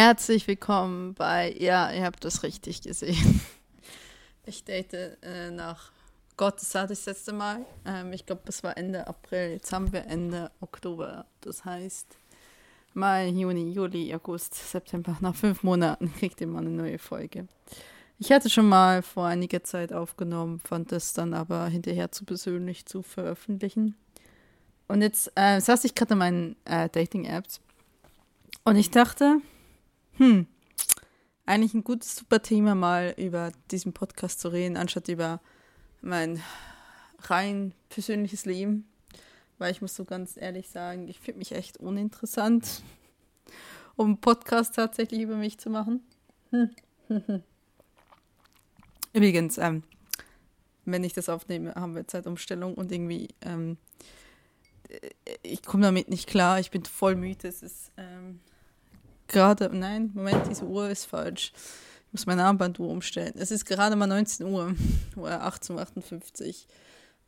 Herzlich willkommen bei, ja, ihr habt das richtig gesehen. Ich date äh, nach Gott, das hatte ich das letzte Mal. Ähm, ich glaube, das war Ende April. Jetzt haben wir Ende Oktober. Das heißt, Mai, Juni, Juli, August, September. Nach fünf Monaten kriegt ihr mal eine neue Folge. Ich hatte schon mal vor einiger Zeit aufgenommen, fand es dann aber hinterher zu persönlich zu veröffentlichen. Und jetzt äh, saß ich gerade in meinen äh, Dating-Apps und ich dachte, hm, eigentlich ein gutes, super Thema, mal über diesen Podcast zu reden, anstatt über mein rein persönliches Leben. Weil ich muss so ganz ehrlich sagen, ich finde mich echt uninteressant, um einen Podcast tatsächlich über mich zu machen. Übrigens, ähm, wenn ich das aufnehme, haben wir Zeitumstellung und irgendwie, ähm, ich komme damit nicht klar. Ich bin voll müde. Es ist ähm, gerade, nein, Moment, diese Uhr ist falsch. Ich muss meine Armbanduhr umstellen. Es ist gerade mal 19 Uhr oder 18.58 Uhr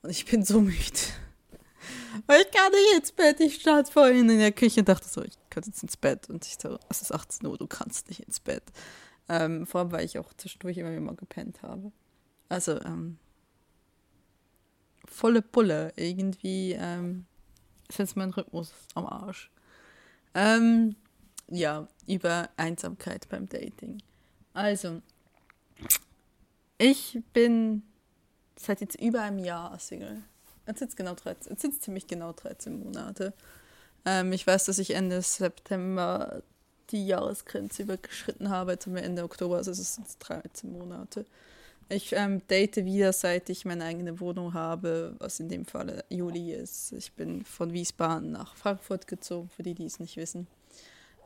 und ich bin so müde. Weil ich kann nicht ins Bett. Ich stand vorhin in der Küche und dachte so, ich könnte jetzt ins Bett. Und ich so, es ist 18 Uhr, du kannst nicht ins Bett. Ähm, vor allem, weil ich auch zwischendurch immer wieder mal gepennt habe. Also, ähm, volle Pulle. Irgendwie ähm, ist jetzt mein Rhythmus am Arsch. Ähm, ja, über Einsamkeit beim Dating. Also, ich bin seit jetzt über einem Jahr Single. Jetzt sind genau 13, jetzt sind ziemlich genau 13 Monate. Ähm, ich weiß, dass ich Ende September die Jahresgrenze übergeschritten habe. Jetzt haben wir Ende Oktober, also es sind 13 Monate. Ich ähm, date wieder, seit ich meine eigene Wohnung habe, was in dem Fall Juli ist. Ich bin von Wiesbaden nach Frankfurt gezogen, für die, die es nicht wissen.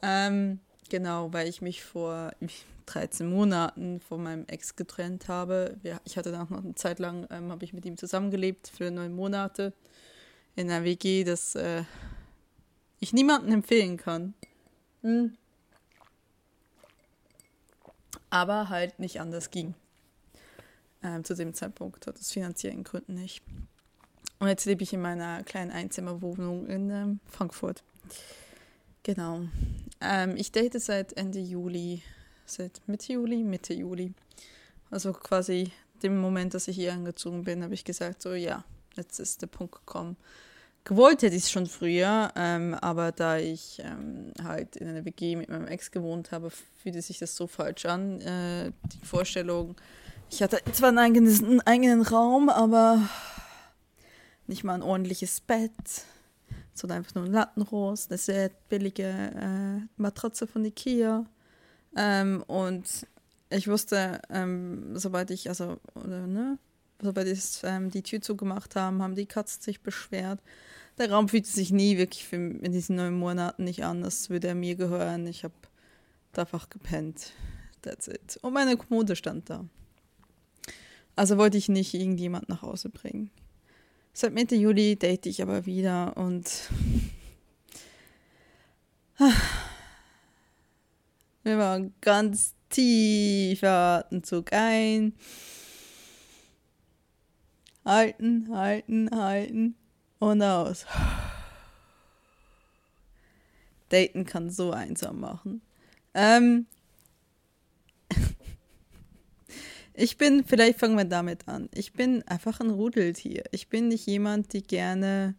Ähm, genau, weil ich mich vor 13 Monaten von meinem Ex getrennt habe. Ich hatte dann noch eine Zeit lang, ähm, habe ich mit ihm zusammengelebt für neun Monate in einer WG, das äh, ich niemandem empfehlen kann. Hm. Aber halt nicht anders ging. Ähm, zu dem Zeitpunkt hat es finanziellen Gründen nicht. Und jetzt lebe ich in meiner kleinen Einzimmerwohnung in ähm, Frankfurt. Genau. Ähm, ich date seit Ende Juli, seit Mitte Juli, Mitte Juli. Also quasi dem Moment, dass ich hier angezogen bin, habe ich gesagt, so ja, jetzt ist der Punkt gekommen. Gewollt hätte ich es schon früher, ähm, aber da ich ähm, halt in einer WG mit meinem Ex gewohnt habe, fühlte sich das so falsch an. Äh, die Vorstellung, ich hatte zwar einen, eigenes, einen eigenen Raum, aber nicht mal ein ordentliches Bett sondern einfach nur ein Lattenrost, eine sehr billige äh, Matratze von Ikea. Ähm, und ich wusste, ähm, sobald ich, also, oder, ne, sobald ich ähm, die Tür zugemacht haben, haben die Katzen sich beschwert. Der Raum fühlte sich nie wirklich für, in diesen neun Monaten nicht an, als würde er mir gehören. Ich habe einfach gepennt. That's it. Und meine Kommode stand da. Also wollte ich nicht irgendjemand nach Hause bringen. Seit Mitte Juli date ich aber wieder und wir waren ganz tiefer Atemzug ein. Halten, halten, halten und aus. Daten kann so einsam machen. Ähm, Ich bin, vielleicht fangen wir damit an. Ich bin einfach ein Rudeltier. Ich bin nicht jemand, die gerne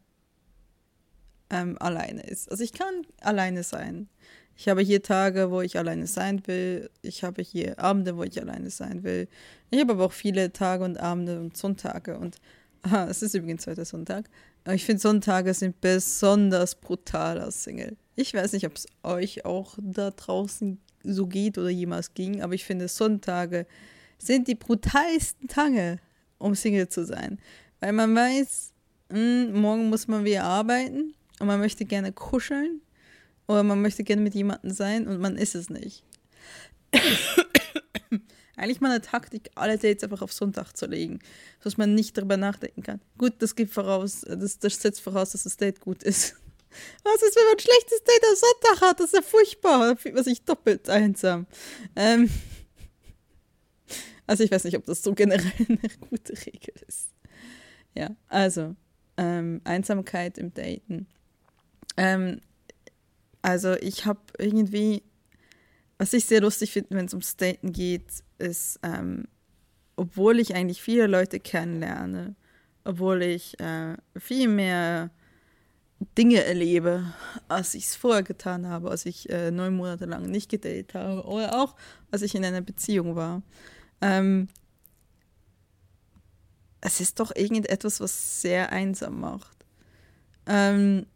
ähm, alleine ist. Also ich kann alleine sein. Ich habe hier Tage, wo ich alleine sein will. Ich habe hier Abende, wo ich alleine sein will. Ich habe aber auch viele Tage und Abende und Sonntage. Und aha, es ist übrigens heute Sonntag. Ich finde, Sonntage sind besonders brutal als Single. Ich weiß nicht, ob es euch auch da draußen so geht oder jemals ging, aber ich finde, Sonntage sind die brutalsten Tage, um Single zu sein. Weil man weiß, mh, hm, morgen muss man wieder arbeiten und man möchte gerne kuscheln oder man möchte gerne mit jemandem sein und man ist es nicht. Eigentlich mal eine Taktik, alle Dates einfach auf Sonntag zu legen, sodass man nicht darüber nachdenken kann. Gut, das gibt voraus, das, das setzt voraus, dass das Date gut ist. Was ist, wenn man ein schlechtes Date am Sonntag hat? Das ist ja furchtbar. Da fühlt man sich doppelt einsam. Ähm, also ich weiß nicht, ob das so generell eine gute Regel ist. Ja, also ähm, Einsamkeit im Daten. Ähm, also ich habe irgendwie was ich sehr lustig finde, wenn es um Staten geht, ist, ähm, obwohl ich eigentlich viele Leute kennenlerne, obwohl ich äh, viel mehr Dinge erlebe, als ich es vorher getan habe, als ich äh, neun Monate lang nicht gedatet habe oder auch als ich in einer Beziehung war. Ähm, es ist doch irgendetwas, was sehr einsam macht. Ähm,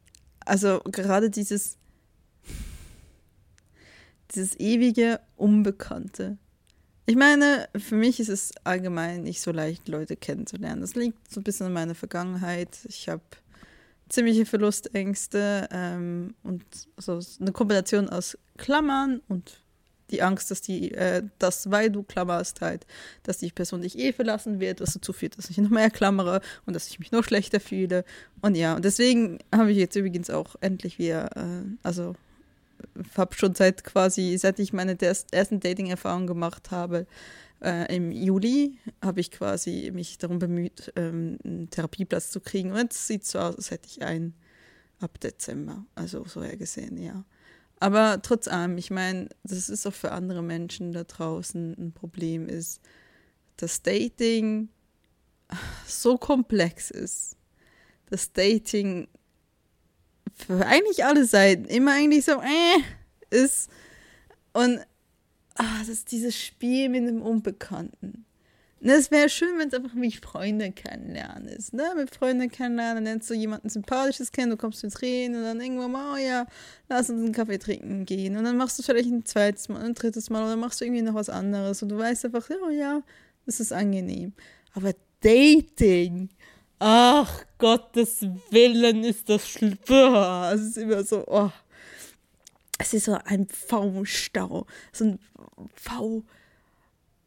also gerade dieses, dieses ewige Unbekannte. Ich meine, für mich ist es allgemein nicht so leicht, Leute kennenzulernen. Das liegt so ein bisschen in meiner Vergangenheit. Ich habe ziemliche Verlustängste ähm, und so eine Kombination aus Klammern und die Angst, dass die, äh, dass, weil du klammerst halt, dass die Person dich eh verlassen wird, was dazu führt, dass ich noch mehr klammere und dass ich mich noch schlechter fühle. Und ja, und deswegen habe ich jetzt übrigens auch endlich wieder, äh, also habe schon seit quasi, seit ich meine ersten Dating-Erfahrungen gemacht habe, äh, im Juli habe ich quasi mich darum bemüht, ähm, einen Therapieplatz zu kriegen. Und jetzt sieht so aus, als hätte ich einen ab Dezember. Also so her gesehen, ja. Aber trotz allem, ich meine, das ist auch für andere Menschen da draußen ein Problem ist, dass Dating so komplex ist. Dass Dating für eigentlich alle Seiten immer eigentlich so äh, ist. Und ah, das ist dieses Spiel mit dem Unbekannten. Ne, es wäre schön, wenn es einfach wie Freunde kennenlernen ist. Ne? Mit Freunden kennenlernen, dann lernst du jemanden Sympathisches kennen, du kommst ins Reden und dann irgendwann mal, oh ja, lass uns einen Kaffee trinken gehen. Und dann machst du vielleicht ein zweites Mal, ein drittes Mal oder machst du irgendwie noch was anderes und du weißt einfach, oh ja, das ist angenehm. Aber Dating, ach Gottes Willen ist das schlimm. Es ist immer so, oh. Es ist so ein V-Stau. So ein V.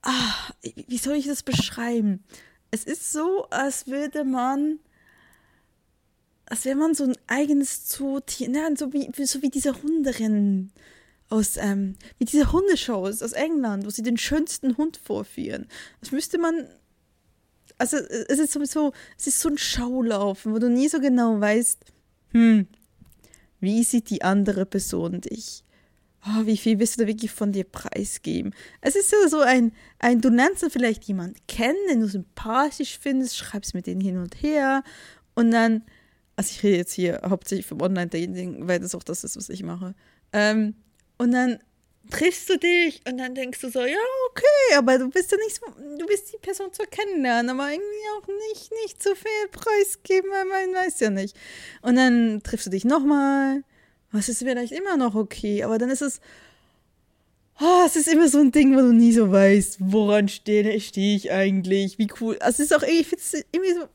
Ah, wie soll ich das beschreiben? Es ist so, als würde man, als wäre man so ein eigenes Zootier, ne, so wie, so wie diese Hunderin aus, ähm, wie diese Hundeshows aus England, wo sie den schönsten Hund vorführen. Das müsste man, also es ist sowieso, es ist so ein Schaulaufen, wo du nie so genau weißt, hm, wie sieht die andere Person dich? Oh, wie viel willst du da wirklich von dir preisgeben? Es ist ja so ein, ein du lernst dann vielleicht jemanden kennen, den du sympathisch findest, schreibst mit denen hin und her und dann, also ich rede jetzt hier hauptsächlich vom Online-Dating, weil das auch das ist, was ich mache. Ähm, und dann triffst du dich und dann denkst du so, ja, okay, aber du bist ja nicht so, du bist die Person zu kennenlernen, aber irgendwie auch nicht, nicht zu viel preisgeben, weil man weiß ja nicht. Und dann triffst du dich nochmal es ist vielleicht immer noch okay, aber dann ist es, oh, es ist immer so ein Ding, wo du nie so weißt, woran stehe steh ich eigentlich, wie cool. Also es ist auch, ich finde es irgendwie so,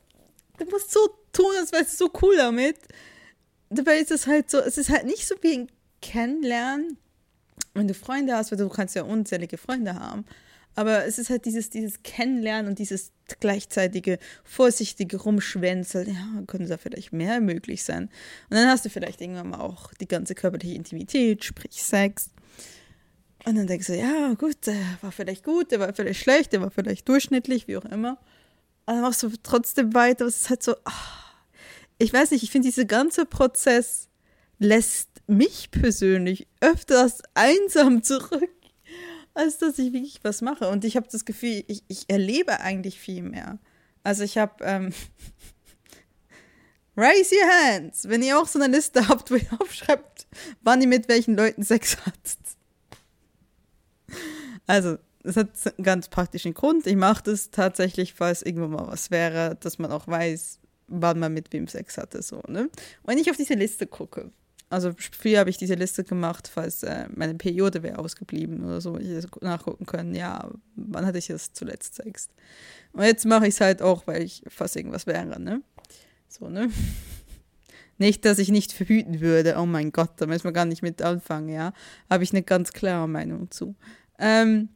du musst so tun, als wärst du so cool damit. Dabei ist es halt so, es ist halt nicht so wie ein Kennenlernen, wenn du Freunde hast, weil du kannst ja unzählige Freunde haben. Aber es ist halt dieses, dieses Kennenlernen und dieses gleichzeitige vorsichtige Rumschwänzeln. Ja, könnte da vielleicht mehr möglich sein. Und dann hast du vielleicht irgendwann mal auch die ganze körperliche Intimität, sprich Sex. Und dann denkst du, ja, gut, der war vielleicht gut, der war vielleicht schlecht, der war vielleicht durchschnittlich, wie auch immer. Und dann machst du trotzdem weiter. Es ist halt so, ach, ich weiß nicht, ich finde, dieser ganze Prozess lässt mich persönlich öfters einsam zurück als dass ich wirklich was mache. Und ich habe das Gefühl, ich, ich erlebe eigentlich viel mehr. Also ich habe, ähm, raise your hands, wenn ihr auch so eine Liste habt, wo ihr aufschreibt, wann ihr mit welchen Leuten Sex habt. Also, es hat einen ganz praktischen Grund. Ich mache das tatsächlich, falls irgendwo mal was wäre, dass man auch weiß, wann man mit wem Sex hatte. So, ne? Und wenn ich auf diese Liste gucke, also früher habe ich diese Liste gemacht, falls äh, meine Periode wäre ausgeblieben oder so, ich nachgucken können, ja, wann hatte ich das zuletzt Sex? Und jetzt mache ich es halt auch, weil ich fast irgendwas wäre, ne? So, ne? Nicht, dass ich nicht verhüten würde, oh mein Gott, da müssen wir gar nicht mit anfangen, ja. Habe ich eine ganz klare Meinung zu. Ähm,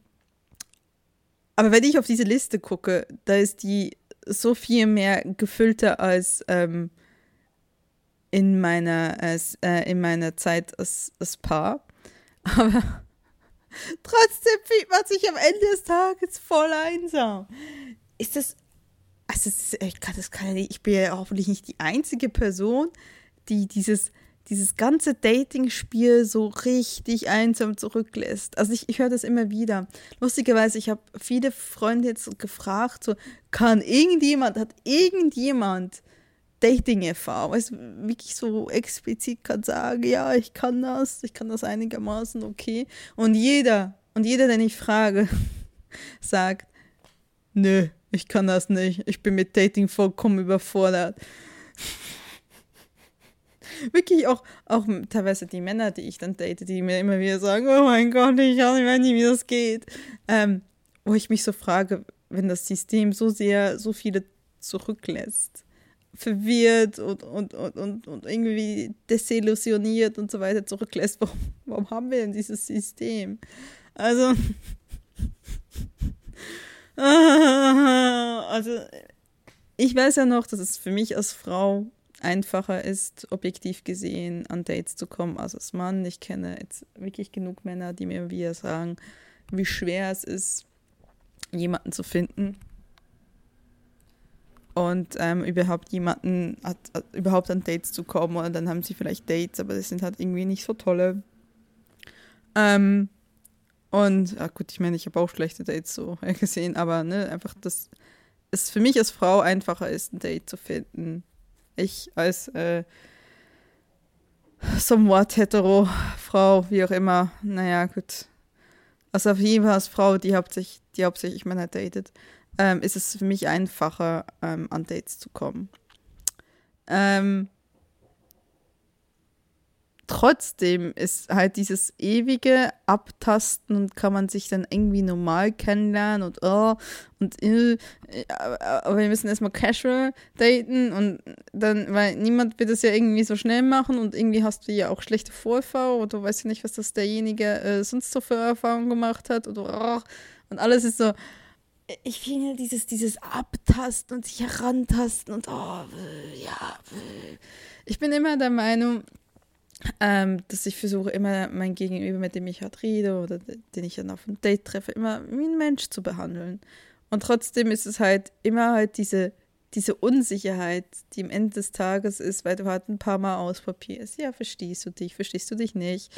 aber wenn ich auf diese Liste gucke, da ist die so viel mehr gefüllter als ähm, in meiner, äh, in meiner Zeit als, als Paar. Aber trotzdem fühlt man sich am Ende des Tages voll einsam. Ist das. Also, ich, kann, das kann ich bin ja hoffentlich nicht die einzige Person, die dieses dieses ganze Dating-Spiel so richtig einsam zurücklässt. Also ich, ich höre das immer wieder. Lustigerweise, ich habe viele Freunde jetzt gefragt, so, kann irgendjemand, hat irgendjemand Dating-Erfahrung, weißt wirklich so explizit kann sagen, ja, ich kann das, ich kann das einigermaßen okay. Und jeder, und jeder, den ich frage, sagt, nö, ich kann das nicht, ich bin mit Dating vollkommen überfordert wirklich auch, auch teilweise die Männer, die ich dann date, die mir immer wieder sagen, oh mein Gott, ich weiß nicht, wie das geht. Ähm, wo ich mich so frage, wenn das System so sehr, so viele zurücklässt, verwirrt und, und, und, und, und irgendwie desillusioniert und so weiter zurücklässt, warum, warum haben wir denn dieses System? Also, also ich weiß ja noch, dass es für mich als Frau einfacher ist, objektiv gesehen, an Dates zu kommen als als Mann. Ich kenne jetzt wirklich genug Männer, die mir wieder sagen, wie schwer es ist, jemanden zu finden. Und ähm, überhaupt jemanden, hat, hat, überhaupt an Dates zu kommen. Und dann haben sie vielleicht Dates, aber das sind halt irgendwie nicht so tolle. Ähm, und, ja gut, ich meine, ich habe auch schlechte Dates so gesehen, aber ne, einfach, dass es für mich als Frau einfacher ist, ein Date zu finden ich als äh, somewhat hetero Frau, wie auch immer, naja, gut. Also auf jeden Fall als Frau, die hauptsächlich, die hauptsächlich Männer datet, ähm, ist es für mich einfacher, ähm, an Dates zu kommen. Ähm, trotzdem ist halt dieses ewige Abtasten und kann man sich dann irgendwie normal kennenlernen und oh, und äh, aber wir müssen erstmal casual daten und dann, weil niemand wird es ja irgendwie so schnell machen und irgendwie hast du ja auch schlechte Vorerfahrung oder du weißt ja nicht, was das derjenige äh, sonst so für Erfahrungen gemacht hat oder oh, und alles ist so ich finde dieses, dieses Abtasten und sich herantasten und oh, ja, ich bin immer der Meinung, ähm, dass ich versuche immer mein Gegenüber, mit dem ich halt rede oder den ich dann auf ein Date treffe, immer wie ein Mensch zu behandeln. Und trotzdem ist es halt immer halt diese, diese Unsicherheit, die am Ende des Tages ist, weil du halt ein paar Mal ausprobierst. Ja, verstehst du dich, verstehst du dich nicht.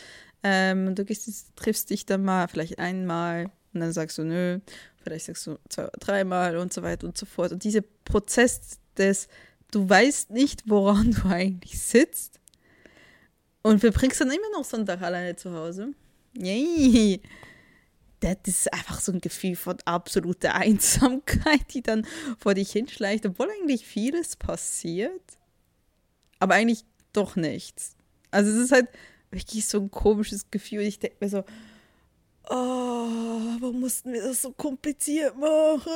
Ähm, du gehst, triffst dich dann mal, vielleicht einmal und dann sagst du nö, vielleicht sagst du zwei dreimal und so weiter und so fort. Und dieser Prozess des, du weißt nicht, woran du eigentlich sitzt und verbringst dann immer noch Sonntag alleine zu Hause. Yay! Das ist einfach so ein Gefühl von absoluter Einsamkeit, die dann vor dich hinschleicht, obwohl eigentlich vieles passiert. Aber eigentlich doch nichts. Also es ist halt wirklich so ein komisches Gefühl. Ich denke mir so, oh, warum mussten wir das so kompliziert machen?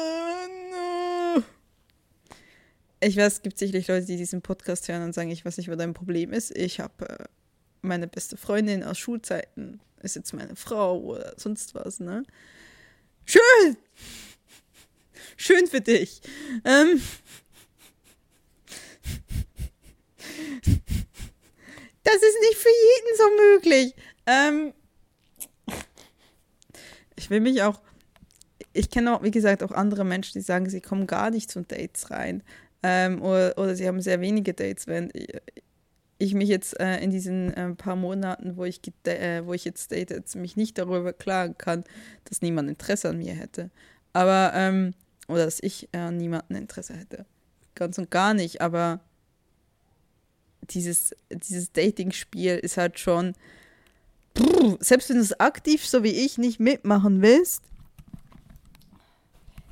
Ich weiß, es gibt sicherlich Leute, die diesen Podcast hören und sagen, ich weiß nicht, was dein Problem ist. Ich habe äh, meine beste Freundin aus Schulzeiten ist jetzt meine Frau oder sonst was, ne? Schön! Schön für dich. Ähm das ist nicht für jeden so möglich. Ähm ich will mich auch. Ich kenne auch, wie gesagt, auch andere Menschen, die sagen, sie kommen gar nicht zu Dates rein. Ähm, oder, oder sie haben sehr wenige Dates, wenn ich mich jetzt äh, in diesen äh, paar Monaten, wo ich, äh, wo ich jetzt date, jetzt mich nicht darüber klagen kann, dass niemand Interesse an mir hätte. Aber, ähm, oder dass ich an niemanden Interesse hätte. Ganz und gar nicht, aber dieses, dieses Dating-Spiel ist halt schon, selbst wenn du es aktiv, so wie ich, nicht mitmachen willst,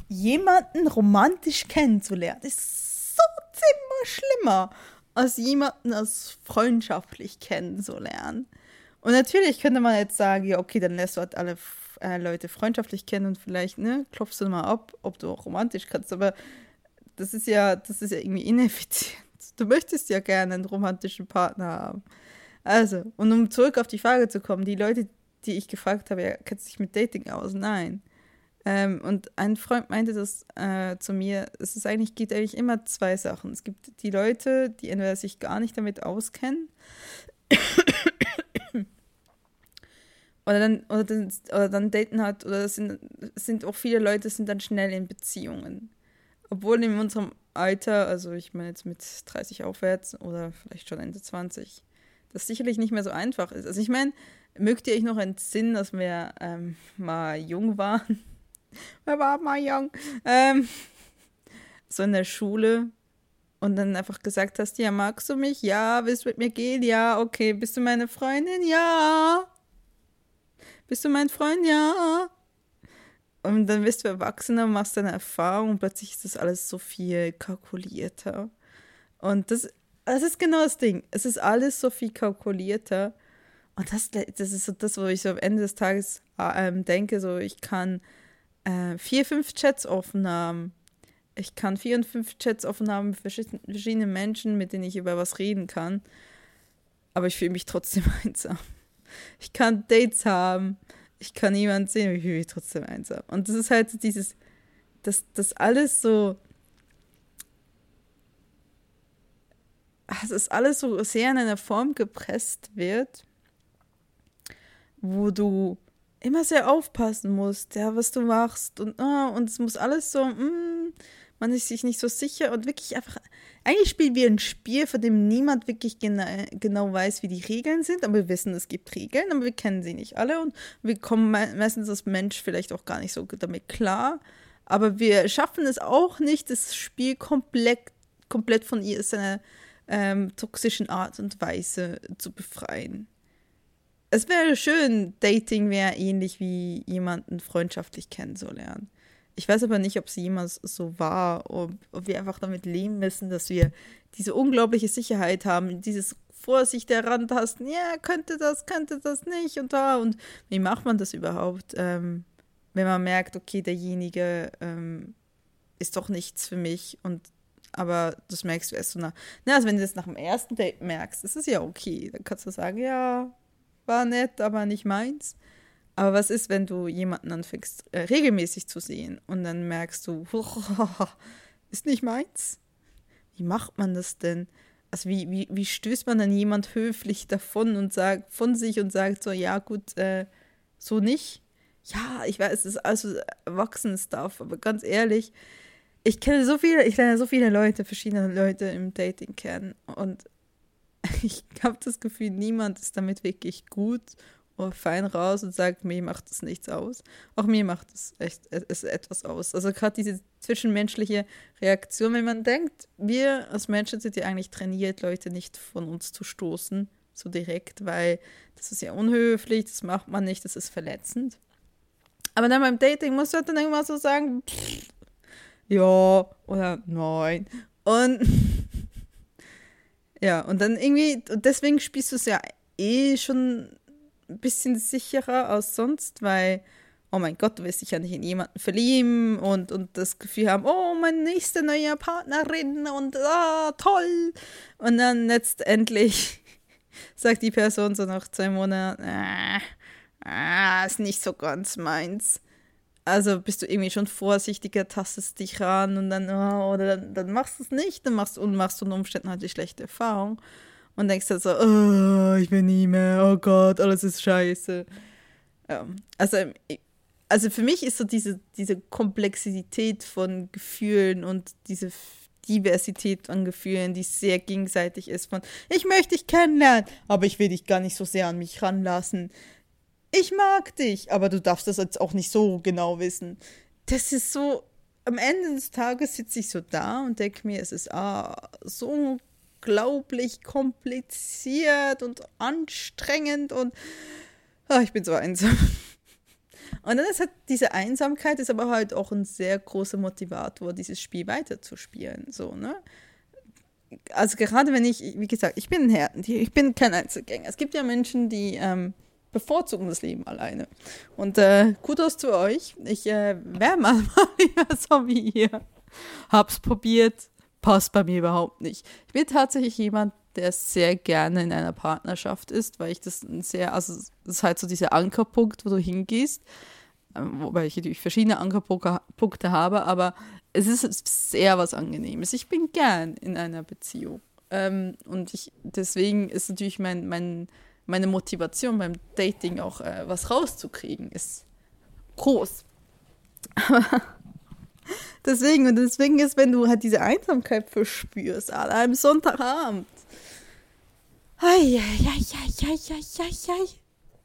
jemanden romantisch kennenzulernen, ist so ziemlich schlimmer als jemanden als freundschaftlich kennenzulernen. Und natürlich könnte man jetzt sagen, ja, okay, dann lässt du halt alle äh, Leute freundschaftlich kennen und vielleicht, ne, klopfst du mal ab, ob du auch romantisch kannst, aber das ist ja, das ist ja irgendwie ineffizient. Du möchtest ja gerne einen romantischen Partner haben. Also, und um zurück auf die Frage zu kommen, die Leute, die ich gefragt habe, ja, kennst du mit Dating aus? Nein. Ähm, und ein Freund meinte das äh, zu mir, es ist eigentlich, geht eigentlich immer zwei Sachen. Es gibt die Leute, die entweder sich gar nicht damit auskennen oder dann, oder dann, oder dann daten hat, oder es sind, sind auch viele Leute, sind dann schnell in Beziehungen. Obwohl in unserem Alter, also ich meine jetzt mit 30 aufwärts oder vielleicht schon Ende 20, das sicherlich nicht mehr so einfach ist. Also ich meine, mögt ihr euch noch entsinnen, dass wir ähm, mal jung waren? wir waren mal jung. Ähm, so in der Schule und dann einfach gesagt hast, ja, magst du mich? Ja, willst du mit mir gehen? Ja, okay. Bist du meine Freundin? Ja. Bist du mein Freund? Ja. Und dann wirst du erwachsener, machst deine Erfahrung und plötzlich ist das alles so viel kalkulierter. Und das, das ist genau das Ding. Es ist alles so viel kalkulierter. Und das, das ist so das, wo ich so am Ende des Tages äh, denke, so ich kann äh, vier, fünf Chats offen haben ich kann vier und fünf Chats offen haben mit verschiedenen Menschen, mit denen ich über was reden kann. Aber ich fühle mich trotzdem einsam. Ich kann Dates haben, ich kann niemanden sehen, aber ich fühle mich trotzdem einsam. Und das ist halt dieses, dass das alles so. Dass es alles so sehr in einer Form gepresst wird, wo du immer sehr aufpassen musst, ja, was du machst und, oh, und es muss alles so, mm, man ist sich nicht so sicher und wirklich einfach. Eigentlich spielen wir ein Spiel, von dem niemand wirklich gena genau weiß, wie die Regeln sind, aber wir wissen, es gibt Regeln, aber wir kennen sie nicht alle und wir kommen meistens als Mensch vielleicht auch gar nicht so damit klar. Aber wir schaffen es auch nicht, das Spiel komplett, komplett von ihr seiner ähm, toxischen Art und Weise zu befreien. Es wäre schön, Dating wäre ähnlich wie jemanden freundschaftlich kennenzulernen. Ich weiß aber nicht, ob es jemals so war, ob, ob wir einfach damit leben müssen, dass wir diese unglaubliche Sicherheit haben, dieses Vorsicht herantasten, ja, könnte das, könnte das nicht und da und wie macht man das überhaupt, ähm, wenn man merkt, okay, derjenige ähm, ist doch nichts für mich und aber das merkst du erst so nach, na, also wenn du das nach dem ersten Date merkst, das ist ja okay, dann kannst du sagen, ja, war nett, aber nicht meins. Aber was ist, wenn du jemanden anfängst, äh, regelmäßig zu sehen und dann merkst du, ist nicht meins? Wie macht man das denn? Also wie, wie, wie stößt man dann jemand höflich davon und sagt von sich und sagt so, ja gut, äh, so nicht? Ja, ich weiß, es ist also Erwachsenen-Stuff, aber ganz ehrlich, ich kenne so viele, ich lerne so viele Leute, verschiedene Leute im Dating kennen und ich habe das Gefühl, niemand ist damit wirklich gut fein raus und sagt, mir macht das nichts aus. Auch mir macht es echt es etwas aus. Also gerade diese zwischenmenschliche Reaktion, wenn man denkt, wir als Menschen sind ja eigentlich trainiert, Leute nicht von uns zu stoßen, so direkt, weil das ist ja unhöflich, das macht man nicht, das ist verletzend. Aber dann beim Dating du halt dann irgendwann so sagen, pff, ja oder nein. Und ja, und dann irgendwie, deswegen spielst du es ja eh schon ein bisschen sicherer als sonst, weil, oh mein Gott, du wirst dich ja nicht in jemanden verlieben und, und das Gefühl haben, oh, meine nächste neue Partnerin und ah, toll. Und dann letztendlich sagt die Person so nach zwei Monaten, ah, ah, ist nicht so ganz meins. Also bist du irgendwie schon vorsichtiger, tastest dich ran und dann, oh, oder dann, dann machst du es nicht, dann machst, und machst unter Umständen halt die schlechte Erfahrung und denkst dann so, oh, ich will nie mehr, oh Gott, alles ist scheiße. Ja. Also, also für mich ist so diese, diese Komplexität von Gefühlen und diese Diversität an Gefühlen, die sehr gegenseitig ist von, ich möchte dich kennenlernen, aber ich will dich gar nicht so sehr an mich ranlassen. Ich mag dich, aber du darfst das jetzt auch nicht so genau wissen. Das ist so, am Ende des Tages sitze ich so da und denke mir, es ist ah, so unglaublich kompliziert und anstrengend und oh, ich bin so einsam. Und dann ist halt diese Einsamkeit ist aber halt auch ein sehr großer Motivator, dieses Spiel weiterzuspielen. So, ne? Also gerade wenn ich, wie gesagt, ich bin ein Härtentier, ich bin kein Einzelgänger. Es gibt ja Menschen, die ähm, bevorzugen das Leben alleine. Und äh, Kudos zu euch. Ich äh, wäre mal, so wie ihr. Hab's probiert, passt bei mir überhaupt nicht. Ich bin tatsächlich jemand, der sehr gerne in einer Partnerschaft ist, weil ich das sehr, also das ist halt so dieser Ankerpunkt, wo du hingehst, ähm, wobei ich natürlich verschiedene Ankerpunkte habe, aber es ist sehr was Angenehmes. Ich bin gern in einer Beziehung. Ähm, und ich, deswegen ist natürlich mein, mein, meine Motivation beim Dating auch äh, was rauszukriegen, ist groß. Deswegen, und deswegen ist, wenn du halt diese Einsamkeit verspürst, an einem Sonntagabend,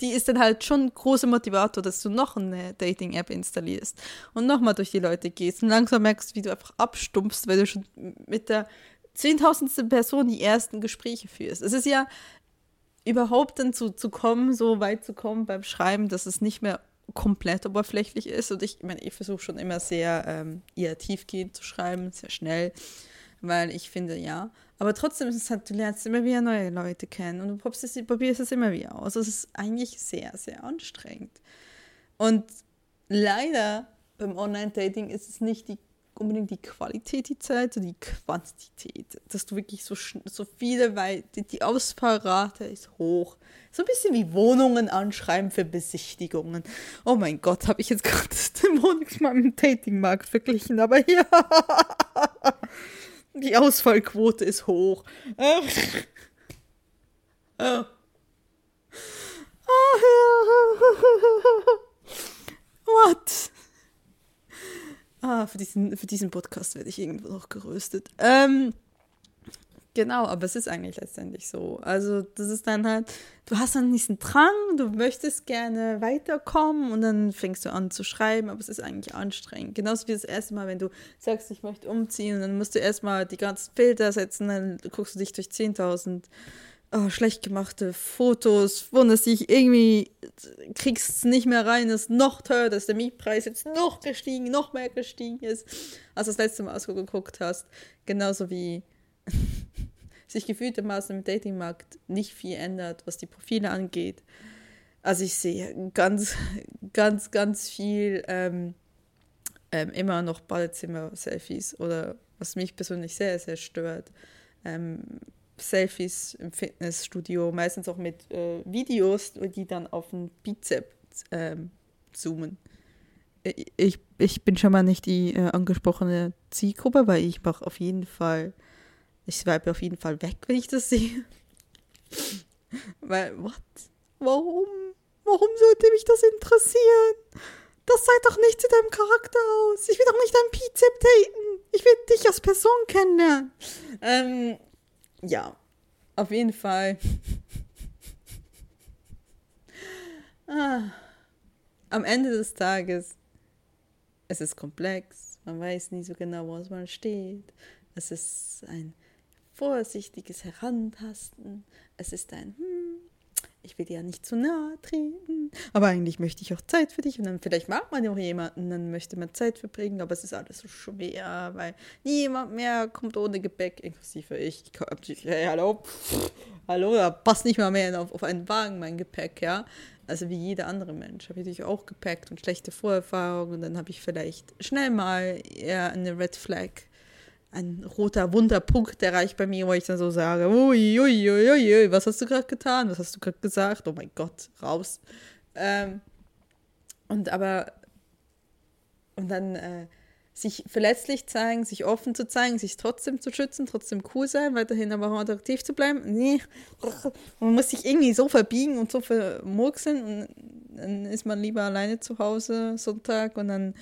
die ist dann halt schon ein großer Motivator, dass du noch eine Dating-App installierst und nochmal durch die Leute gehst und langsam merkst, wie du einfach abstumpfst, weil du schon mit der zehntausendsten Person die ersten Gespräche führst. Es ist ja überhaupt dann zu, zu kommen, so weit zu kommen beim Schreiben, dass es nicht mehr komplett oberflächlich ist. Und ich, meine, ich versuche schon immer sehr ähm, eher tiefgehend zu schreiben, sehr schnell, weil ich finde, ja. Aber trotzdem ist es halt, du lernst immer wieder neue Leute kennen und du probierst es, probierst es immer wieder aus. Es ist eigentlich sehr, sehr anstrengend. Und leider beim Online-Dating ist es nicht die unbedingt die Qualität die Zeit, sondern die Quantität. Dass du wirklich so, so viele, weil die, die Ausfallrate ist hoch. So ein bisschen wie Wohnungen anschreiben für Besichtigungen. Oh mein Gott, habe ich jetzt gerade den Wohnungsmarkt mit dem Datingmarkt verglichen, aber ja. Die Ausfallquote ist hoch. What? Ah, für diesen, für diesen Podcast werde ich irgendwo noch geröstet. Ähm, genau, aber es ist eigentlich letztendlich so. Also, das ist dann halt, du hast dann diesen Drang, du möchtest gerne weiterkommen und dann fängst du an zu schreiben, aber es ist eigentlich anstrengend. Genauso wie das erste Mal, wenn du sagst, ich möchte umziehen, und dann musst du erstmal die ganzen Filter setzen, dann guckst du dich durch 10.000 oh, schlecht gemachte Fotos, wunderst dich irgendwie, kriegst es nicht mehr rein, ist noch teuer, dass der Mietpreis jetzt noch gestiegen, noch mehr gestiegen ist, als das letzte Mal geguckt hast. Genauso wie sich gefühltermaßen im Datingmarkt nicht viel ändert, was die Profile angeht. Also ich sehe ganz, ganz, ganz viel ähm, ähm, immer noch Badezimmer-Selfies oder was mich persönlich sehr, sehr stört. Ähm, Selfies im Fitnessstudio, meistens auch mit äh, Videos, die dann auf den Bizeps ähm, zoomen. Ich, ich bin schon mal nicht die äh, angesprochene Zielgruppe, weil ich mache auf jeden Fall, ich swipe auf jeden Fall weg, wenn ich das sehe. weil, what? Warum? Warum sollte mich das interessieren? Das sah doch nicht zu deinem Charakter aus. Ich will doch nicht dein Bizep daten. Ich will dich als Person kennenlernen. Ähm, ja, auf jeden Fall. ah, am Ende des Tages, es ist komplex, man weiß nie so genau, wo man steht. Es ist ein vorsichtiges Herantasten. Es ist ein, hm, ich will dir ja nicht zu nahe treten, aber eigentlich möchte ich auch Zeit für dich. Und dann vielleicht mag man ja auch jemanden, dann möchte man Zeit verbringen, aber es ist alles so schwer, weil niemand mehr kommt ohne Gepäck, inklusive ich. ich hey, hallo, hallo, da passt nicht mal mehr auf, auf einen Wagen mein Gepäck, ja. Also wie jeder andere Mensch habe ich natürlich auch Gepäck und schlechte Vorerfahrungen. Und dann habe ich vielleicht schnell mal eher eine Red Flag ein roter Wunderpunkt erreicht bei mir, wo ich dann so sage, ui, ui, ui, ui, was hast du gerade getan? Was hast du gerade gesagt? Oh mein Gott, raus. Ähm, und aber, und dann äh, sich verletzlich zeigen, sich offen zu zeigen, sich trotzdem zu schützen, trotzdem cool sein, weiterhin aber auch attraktiv zu bleiben. Nee, man muss sich irgendwie so verbiegen und so vermurkseln und dann ist man lieber alleine zu Hause Sonntag und dann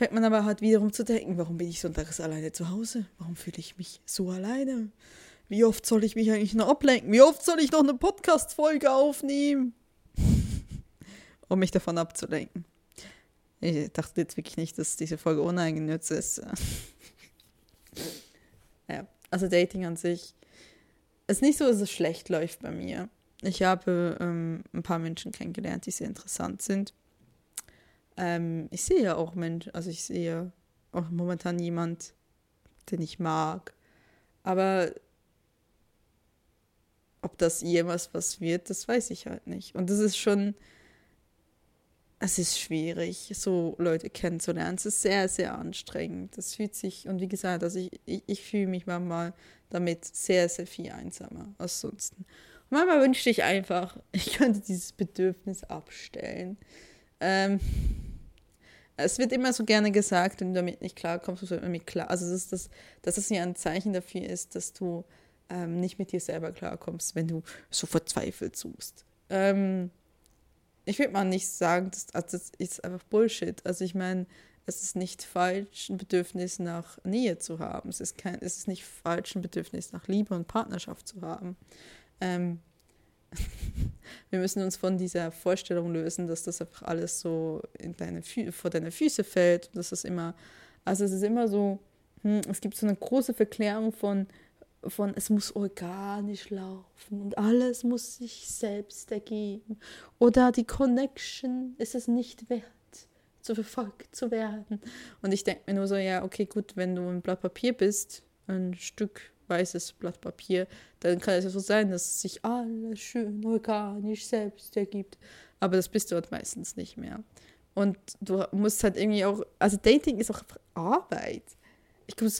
fängt man aber halt wiederum zu denken, warum bin ich sonntags alleine zu Hause? Warum fühle ich mich so alleine? Wie oft soll ich mich eigentlich noch ablenken? Wie oft soll ich noch eine Podcast-Folge aufnehmen? um mich davon abzulenken. Ich dachte jetzt wirklich nicht, dass diese Folge uneigennütz ist. ja, also Dating an sich ist nicht so, dass es schlecht läuft bei mir. Ich habe ähm, ein paar Menschen kennengelernt, die sehr interessant sind. Ähm, ich sehe ja auch Menschen, also ich sehe auch momentan jemand, den ich mag. Aber ob das jemals was wird, das weiß ich halt nicht. Und das ist schon, es ist schwierig, so Leute kennenzulernen. Es ist sehr, sehr anstrengend. Das fühlt sich, und wie gesagt, also ich, ich, ich fühle mich manchmal damit sehr, sehr viel einsamer als sonst. Und manchmal wünschte ich einfach, ich könnte dieses Bedürfnis abstellen. Ähm, es wird immer so gerne gesagt, wenn du damit nicht klarkommst, musst du damit klar. Also, das ist das, dass es ja ein Zeichen dafür ist, dass du ähm, nicht mit dir selber klarkommst, wenn du so verzweifelt suchst. Ähm, ich würde mal nicht sagen, dass, also das ist einfach Bullshit. Also, ich meine, es ist nicht falsch, ein Bedürfnis nach Nähe zu haben. Es ist, kein, es ist nicht falsch, ein Bedürfnis nach Liebe und Partnerschaft zu haben. Ähm, wir müssen uns von dieser Vorstellung lösen, dass das einfach alles so in deine Fü vor deine Füße fällt. Das ist immer, also es ist immer so, hm, es gibt so eine große Verklärung von, von es muss organisch laufen und alles muss sich selbst ergeben. Oder die Connection ist es nicht wert, zu verfolgt zu werden. Und ich denke mir nur so, ja, okay, gut, wenn du ein Blatt Papier bist, ein Stück weißes Blatt Papier, dann kann es ja so sein, dass sich alles schön organisch selbst ergibt. Aber das bist du halt meistens nicht mehr. Und du musst halt irgendwie auch, also Dating ist auch Arbeit. Ich glaube,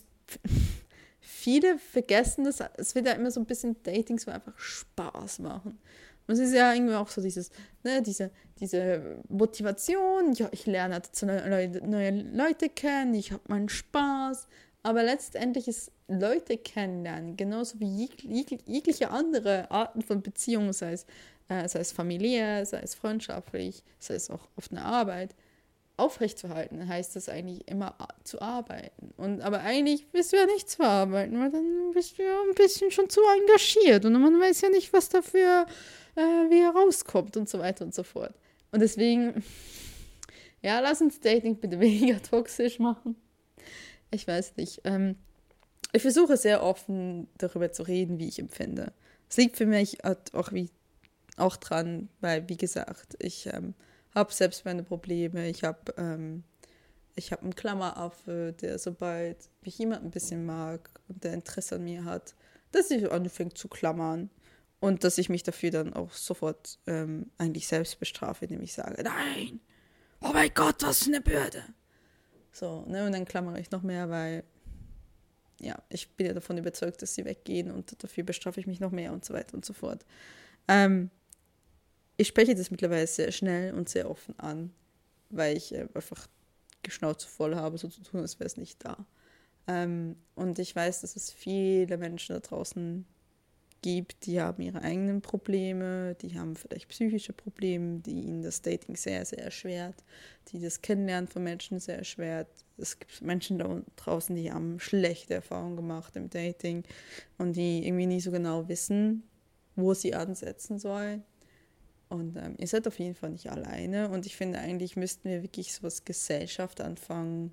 viele vergessen das, es wird ja immer so ein bisschen Dating so einfach Spaß machen. Und es ist ja irgendwie auch so dieses, ne, diese, diese Motivation, ja, ich lerne halt neue, neue Leute kennen, ich habe meinen Spaß, aber letztendlich ist Leute kennenlernen, genauso wie jegliche andere Arten von Beziehungen, sei es, äh, sei es familiär, sei es freundschaftlich, sei es auch auf einer Arbeit, aufrechtzuerhalten, heißt das eigentlich immer zu arbeiten. Und aber eigentlich bist du ja nicht zu arbeiten, weil dann bist du ja ein bisschen schon zu engagiert und man weiß ja nicht, was dafür äh, wie rauskommt und so weiter und so fort. Und deswegen, ja, lass uns Dating bitte weniger toxisch machen ich weiß nicht. Ähm, ich versuche sehr offen darüber zu reden, wie ich empfinde. Es liegt für mich auch, wie, auch dran, weil, wie gesagt, ich ähm, habe selbst meine Probleme. Ich habe ähm, hab einen Klammeraffe, der sobald mich jemand ein bisschen mag und der Interesse an mir hat, dass ich anfängt zu klammern. Und dass ich mich dafür dann auch sofort ähm, eigentlich selbst bestrafe, indem ich sage, nein, oh mein Gott, was für eine Bürde. So, ne, und dann klammere ich noch mehr, weil ja, ich bin ja davon überzeugt, dass sie weggehen und dafür bestrafe ich mich noch mehr und so weiter und so fort. Ähm, ich spreche das mittlerweile sehr schnell und sehr offen an, weil ich äh, einfach Geschnauze voll habe, so zu tun, als wäre es nicht da. Ähm, und ich weiß, dass es viele Menschen da draußen gibt, die haben ihre eigenen Probleme, die haben vielleicht psychische Probleme, die ihnen das Dating sehr, sehr erschwert, die das Kennenlernen von Menschen sehr erschwert. Es gibt Menschen da draußen, die haben schlechte Erfahrungen gemacht im Dating und die irgendwie nie so genau wissen, wo sie ansetzen sollen. Und ähm, ihr seid auf jeden Fall nicht alleine. Und ich finde, eigentlich müssten wir wirklich so als Gesellschaft anfangen,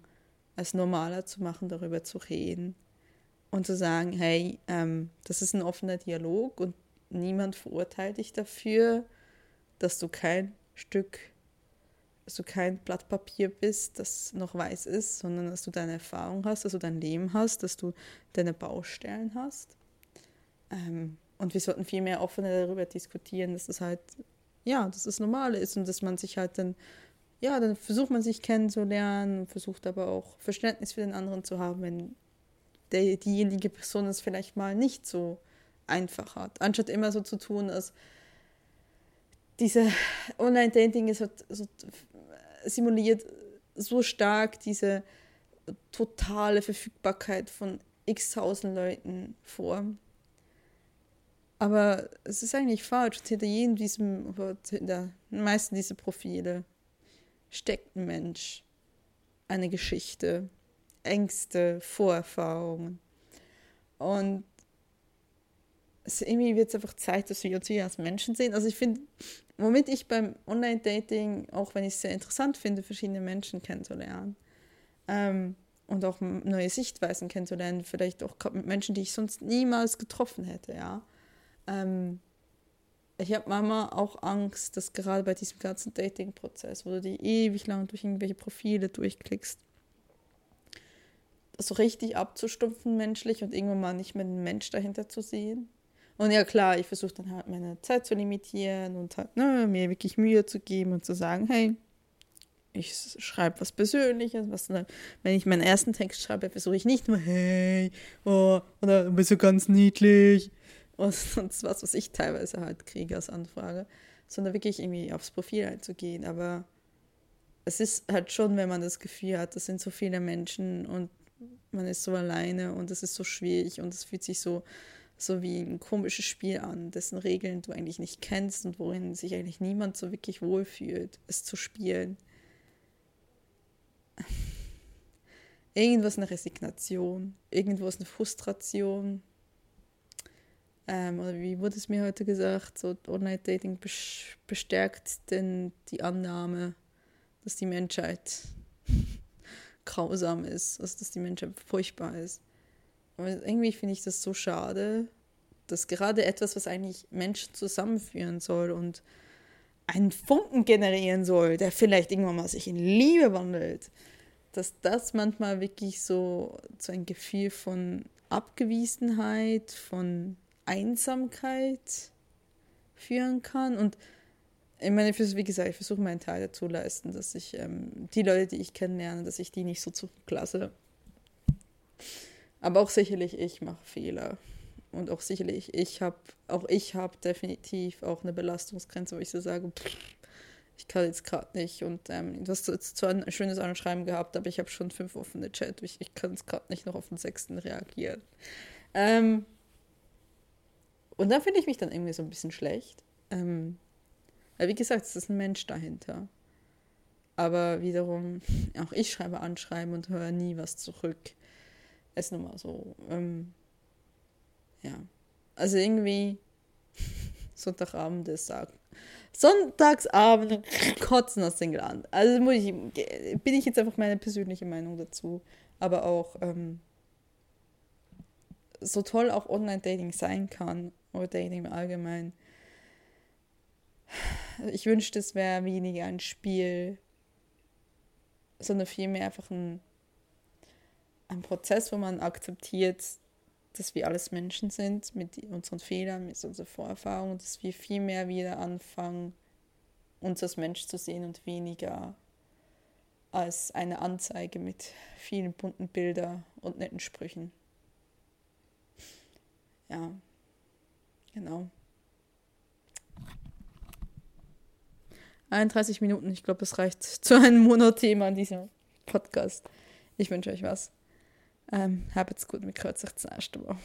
als normaler zu machen, darüber zu reden und zu sagen, hey, ähm, das ist ein offener Dialog und niemand verurteilt dich dafür, dass du kein Stück, dass du kein Blatt Papier bist, das noch weiß ist, sondern dass du deine Erfahrung hast, dass du dein Leben hast, dass du deine Baustellen hast. Ähm, und wir sollten viel mehr offener darüber diskutieren, dass das halt, ja, dass das normal ist und dass man sich halt dann, ja, dann versucht man sich kennenzulernen, versucht aber auch Verständnis für den anderen zu haben, wenn der, diejenige Person es vielleicht mal nicht so einfach hat. Anstatt immer so zu tun, als diese Online-Dating ist halt so simuliert so stark diese totale Verfügbarkeit von x tausend Leuten vor. Aber es ist eigentlich falsch. Hinter jedem diesem, hinter meisten dieser Profile steckt ein Mensch, eine Geschichte, Ängste, Vorerfahrungen. Und es, irgendwie wird es einfach Zeit, dass wir uns hier als Menschen sehen. Also ich finde, womit ich beim Online-Dating, auch wenn ich es sehr interessant finde, verschiedene Menschen kennenzulernen ähm, und auch neue Sichtweisen kennenzulernen, vielleicht auch mit Menschen, die ich sonst niemals getroffen hätte, ja. Ähm, ich habe manchmal auch Angst, dass gerade bei diesem ganzen Dating-Prozess, wo du die ewig lang durch irgendwelche Profile durchklickst, so richtig abzustumpfen menschlich und irgendwann mal nicht mehr den Mensch dahinter zu sehen. Und ja klar, ich versuche dann halt meine Zeit zu limitieren und halt ne, mir wirklich Mühe zu geben und zu sagen, hey, ich schreibe was Persönliches, was ne, wenn ich meinen ersten Text schreibe, versuche ich nicht nur, hey, oh, oder du bist so ganz niedlich und sonst was, was ich teilweise halt kriege als Anfrage, sondern wirklich irgendwie aufs Profil einzugehen. Aber es ist halt schon, wenn man das Gefühl hat, das sind so viele Menschen und man ist so alleine und es ist so schwierig und es fühlt sich so, so wie ein komisches Spiel an, dessen Regeln du eigentlich nicht kennst und worin sich eigentlich niemand so wirklich wohlfühlt, es zu spielen. Irgendwas eine Resignation, irgendwo ist eine Frustration. ähm, oder wie wurde es mir heute gesagt, so Online-Dating bestärkt denn die Annahme, dass die Menschheit grausam ist, also dass die Menschheit furchtbar ist. Und irgendwie finde ich das so schade, dass gerade etwas, was eigentlich Menschen zusammenführen soll und einen Funken generieren soll, der vielleicht irgendwann mal sich in Liebe wandelt, dass das manchmal wirklich so, so ein Gefühl von Abgewiesenheit, von Einsamkeit führen kann. Und ich meine, wie gesagt, ich versuche meinen Teil dazu leisten, dass ich ähm, die Leute, die ich kennenlerne, dass ich die nicht so zurücklasse. Aber auch sicherlich ich mache Fehler. Und auch sicherlich ich habe, auch ich habe definitiv auch eine Belastungsgrenze, wo ich so sage, pff, ich kann jetzt gerade nicht. Und ähm, du hast jetzt zwar ein schönes Anschreiben gehabt, aber ich habe schon fünf offene Chat. Ich, ich kann jetzt gerade nicht noch auf den sechsten reagieren. Ähm, und da finde ich mich dann irgendwie so ein bisschen schlecht. Ähm, weil, wie gesagt, es ist ein Mensch dahinter. Aber wiederum, auch ich schreibe Anschreiben und höre nie was zurück. Ist nun mal so. Ähm, ja. Also irgendwie Sonntagabend ist sagen. Sonntagsabend kotzen aus dem Land. Also muss ich, bin ich jetzt einfach meine persönliche Meinung dazu. Aber auch ähm, so toll auch Online-Dating sein kann oder Dating im Allgemeinen. Ich wünschte, es wäre weniger ein Spiel, sondern vielmehr einfach ein, ein Prozess, wo man akzeptiert, dass wir alles Menschen sind mit unseren Fehlern, mit unseren Vorerfahrungen, dass wir viel mehr wieder anfangen, uns als Mensch zu sehen und weniger als eine Anzeige mit vielen bunten Bildern und netten Sprüchen. Ja, genau. 31 Minuten, ich glaube, das reicht zu einem Monothema an diesem Podcast. Ich wünsche euch was. Ähm, gut, wir hören sich das nächste Mal.